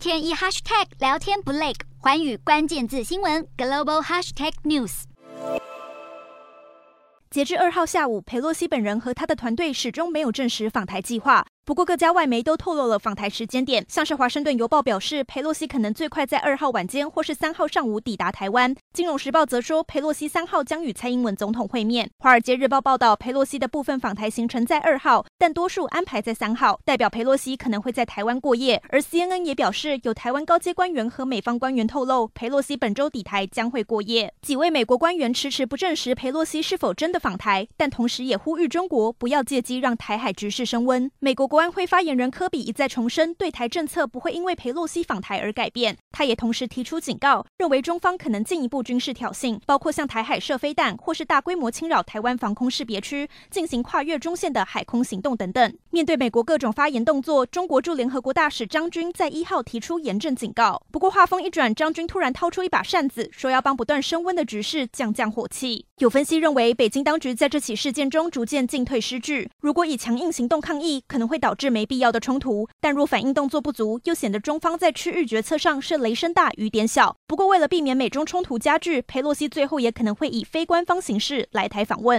天一 hashtag 聊天不累，环宇关键字新闻 global hashtag news。截至二号下午，佩洛西本人和他的团队始终没有证实访台计划。不过，各家外媒都透露了访台时间点，像是《华盛顿邮报》表示，佩洛西可能最快在二号晚间或是三号上午抵达台湾。《金融时报》则说，佩洛西三号将与蔡英文总统会面。《华尔街日报》报道，佩洛西的部分访台行程在二号，但多数安排在三号，代表佩洛西可能会在台湾过夜。而 CNN 也表示，有台湾高阶官员和美方官员透露，佩洛西本周抵台将会过夜。几位美国官员迟迟不证实佩洛西是否真的访台，但同时也呼吁中国不要借机让台海局势升温。美国国安会发言人科比一再重申，对台政策不会因为佩洛西访台而改变。他也同时提出警告，认为中方可能进一步军事挑衅，包括向台海射飞弹，或是大规模侵扰台湾防空识别区，进行跨越中线的海空行动等等。面对美国各种发言动作，中国驻联合国大使张军在一号提出严正警告。不过话锋一转，张军突然掏出一把扇子，说要帮不断升温的局势降降火气。有分析认为，北京当局在这起事件中逐渐进退失据，如果以强硬行动抗议，可能会导致没。必要的冲突，但若反应动作不足，又显得中方在区域决策上是雷声大雨点小。不过，为了避免美中冲突加加剧，佩洛西最后也可能会以非官方形式来台访问。